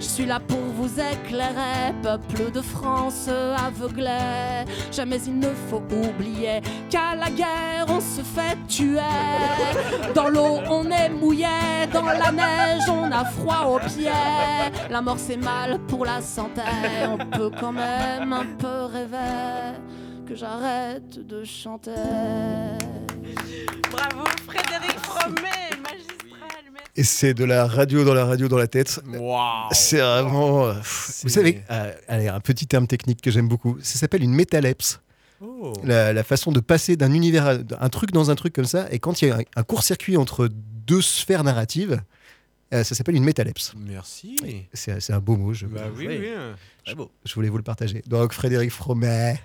Je suis là pour vous éclairez, peuple de France aveuglé. Jamais il ne faut oublier qu'à la guerre on se fait tuer. Dans l'eau on est mouillé, dans la neige on a froid aux pieds. La mort c'est mal pour la santé, on peut quand même un peu rêver que j'arrête de chanter. Bravo Frédéric Fromet, magistral. merci. Et c'est de la radio dans la radio dans la tête. C'est vraiment. euh, Vous savez, euh, allez, un petit terme technique que j'aime beaucoup. Ça s'appelle une métalepse. Oh. La, la façon de passer d'un univers à un truc dans un truc comme ça. Et quand il y a un, un court-circuit entre deux sphères narratives, euh, ça s'appelle une métalepse. Merci. C'est un beau mot. Je, Bah oui, oui. je, je voulais vous le partager. Donc, Frédéric Fromet.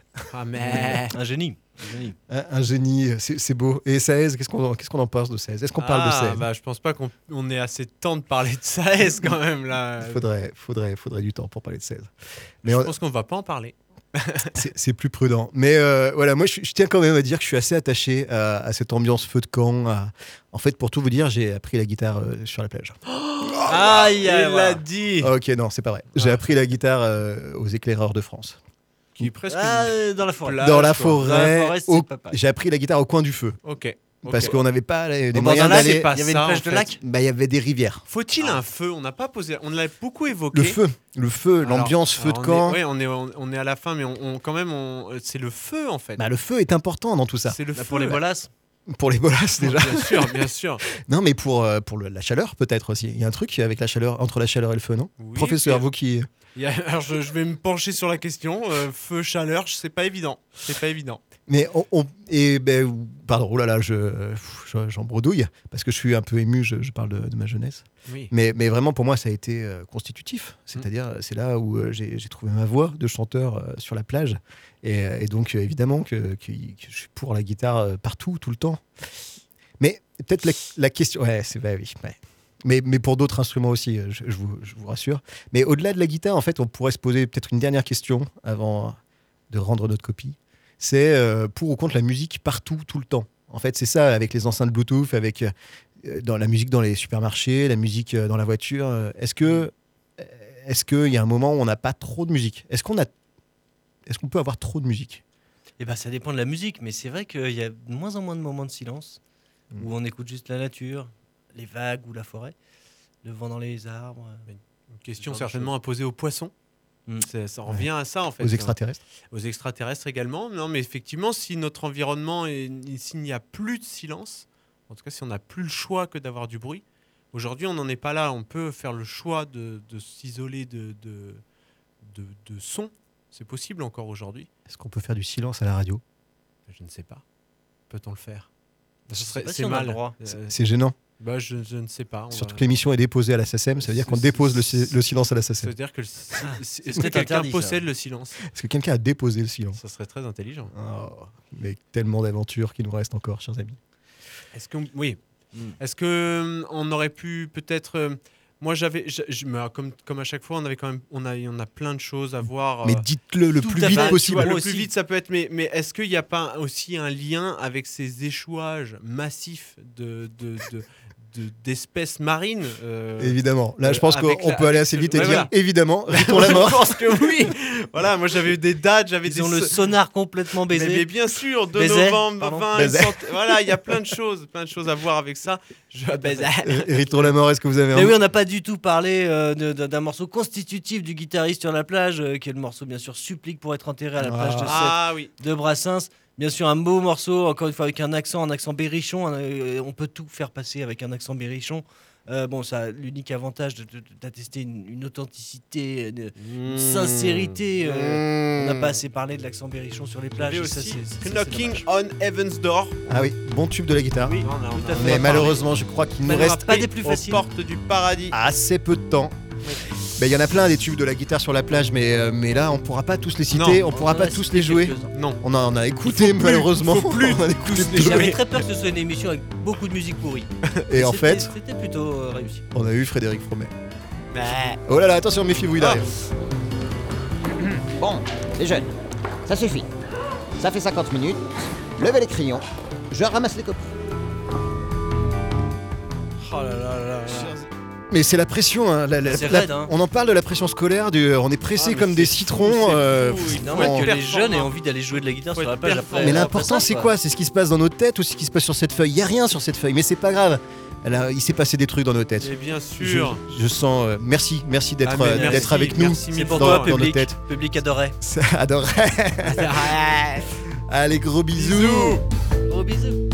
Mais. Un génie. Un génie. Un, un génie, c'est beau. Et 16, qu'est-ce qu'on en pense de 16 Est-ce qu'on parle de Ah, 16 bah, Je pense pas qu'on on ait assez de temps de parler de est quand même là. faudrait, faudrait, faudrait du temps pour parler de 16. je on- pense qu'on va pas en parler. c'est plus prudent. Mais euh, voilà, moi, je, je tiens quand même à dire que je suis assez attaché à, à cette ambiance feu de camp. à- En fait, pour tout vous dire, j'ai appris la guitare euh, sur la plage. Aïe, aïe, Il l'a dit. Ok, non, c'est pas vrai. J'ai appris la guitare euh, aux éclaireurs de France. Qui est presque. Ah, une dans la forêt. Dans la forêt, au- j'ai appris la guitare au coin du feu. Ok. Parce qu'on n'avait pas les, les moyens d'aller. Il y avait une ça, plage en de lac Bah, il y avait des rivières. Faut-il un feu? On n'a pas posé. On l'a beaucoup évoqué. Le feu, le feu, l'ambiance feu de camp. On est, ouais, on est, on, on est à la fin, mais on, on- quand même, on- c'est le feu en fait. Bah, le feu est important dans tout ça. c'est le Bah, feu. Pour les bolasses. Pour les bolasses déjà. Bien sûr, bien sûr. Non, mais pour, euh, pour le- la chaleur peut-être aussi. Il y a un truc avec la chaleur, entre la chaleur et le feu, non? Oui, Professeur, vous qui. A- alors je, je vais me pencher sur la question. Euh, feu, chaleur, c'est pas évident. C'est pas évident. Mais on, on- et ben pardon, oh là là, je je- j'en bredouille parce que je suis un peu ému. Je, je parle de, de ma jeunesse. Oui. Mais, mais vraiment pour moi ça a été euh, constitutif. C'est-à-dire Mm. c'est là où euh, j'ai trouvé ma voix de chanteur euh, sur la plage. Et, et donc évidemment que, que- que je suis pour la guitare partout, tout le temps. Mais peut-être la, la question. Ouais, c'est bah oui. ouais. Mais, mais pour d'autres instruments aussi, je, je vous, je vous rassure. Mais au-delà de la guitare, en fait, on pourrait se poser peut-être une dernière question avant de rendre notre copie. C'est euh, pour ou contre la musique partout, tout le temps. En fait, c'est ça avec les enceintes Bluetooth, avec euh, dans la musique dans les supermarchés, la musique euh, dans la voiture. euh, Est-ce que est-ce qu'il y a un moment où on n'a pas trop de musique? Est-ce qu'on a est-ce qu'on peut avoir trop de musique? Eh ben, ça dépend de la musique, mais c'est vrai qu'il y a de moins en moins de moments de silence Mm. où on écoute juste la nature, les vagues ou la forêt, le vent dans les arbres. Une question certainement à poser aux poissons. Mm. Ça revient à ça en fait. Aux extraterrestres Aux extraterrestres également. Non, mais effectivement, si notre environnement s'il n'y a plus de silence, en tout cas si on n'a plus le choix que d'avoir du bruit, aujourd'hui on n'en est pas là. On peut faire le choix de, de s'isoler de, de, de, de son. C'est possible encore aujourd'hui. Est-ce qu'on peut faire du silence à la radio? Je ne sais pas. Peut-on le faire? Si C'est a mal. Euh, C'est gênant. Bah, je, je ne sais pas. on Surtout va- que l'émission est déposée à la SACEM, ça veut dire qu'on dépose le, c'est- si- le silence à la Ça SACEM. veut dire que le- Ah, est-ce que quelqu'un ça. possède le silence Est-ce que quelqu'un a déposé le silence Ça serait très intelligent. Oh, Mais tellement d'aventures qui nous restent encore, chers amis. Est-ce que oui Mm. Est-ce que euh, on aurait pu peut-être euh, moi j'avais comme comme à chaque fois on avait quand même on a on a plein de choses à voir. Mais euh, dites-le le plus vite possible. vois, le plus vite ça peut être mais mais est-ce qu'il n'y a pas aussi un lien avec ces échouages massifs de de, de- de- d'espèces marines euh, Évidemment. Là, je pense avec qu'on la- peut aller assez vite et ouais, dire voilà. évidemment, Riton la Je mort. pense que oui. voilà, moi j'avais eu des dates, j'avais Ils des ont le so- sonar complètement mais, baisé. mais bien sûr, 2 Baiser, novembre, pardon. 20, Baiser. cent- voilà, il y a plein de choses, plein de choses à voir avec ça. Je baiser. Riton la mort, est-ce que vous avez Mais un oui, on n'a pas du tout parlé euh, de- de- d'un morceau constitutif du guitariste sur la plage, euh, qui est le morceau bien sûr Supplique pour être enterré à la plage de Ah oui. de Brassens. Bien sûr, un beau morceau, encore une fois avec un accent, un accent berrichon. un- euh, on peut tout faire passer avec un accent berrichon. Euh, bon, ça a l'unique avantage d'attester une, une authenticité, une, une Mmh. sincérité. euh, On n'a Mmh. pas assez parlé de l'accent berrichon sur les plages. ça, Knocking on Heaven's Door. Ah oui, bon tube de la guitare. Oui, on a, on a- Tout à on fait. a Mais parlé. malheureusement, je crois qu'il nous reste pas des plus aux portes du paradis. assez peu de temps. Il y en a plein des tubes de la guitare sur la plage, mais, euh, mais là, on pourra pas tous les citer, Non. on pourra pas tous les jouer. Non. On en a écouté, plus, malheureusement. faut plus on a écouté. J'avais très peur que ce soit une émission avec beaucoup de musique pourrie. Et en fait, C'était plutôt euh, réussi. on a eu Frédéric Fromet. Bah, Oh là là, attention, méfiez-vous, il arrive. Bon, les jeunes, ça suffit. Ça fait 50 minutes. Levez les crayons. Je ramasse les copies. Oh là là là là. Mais c'est la pression. hein, la- la- C'est la- raide, hein. On en parle de la pression scolaire. Du, on est pressé Ah, comme des citrons. euh, Normal on- que les jeunes aient envie d'aller jouer de la guitare sur la après. Mais l'important, c'est quoi C'est ce qui se passe dans nos têtes ou ce qui se passe sur cette feuille? Il y a rien sur cette feuille, mais c'est pas grave. Il s'est passé des trucs dans nos têtes. Et bien sûr. je sens. euh, merci, merci d'être Ah, mais euh, merci, d'être avec nous merci pour dans, toi, dans nos public. têtes. Public adorait. Adorait. Allez, gros bisous. Bisous. Gros bisous.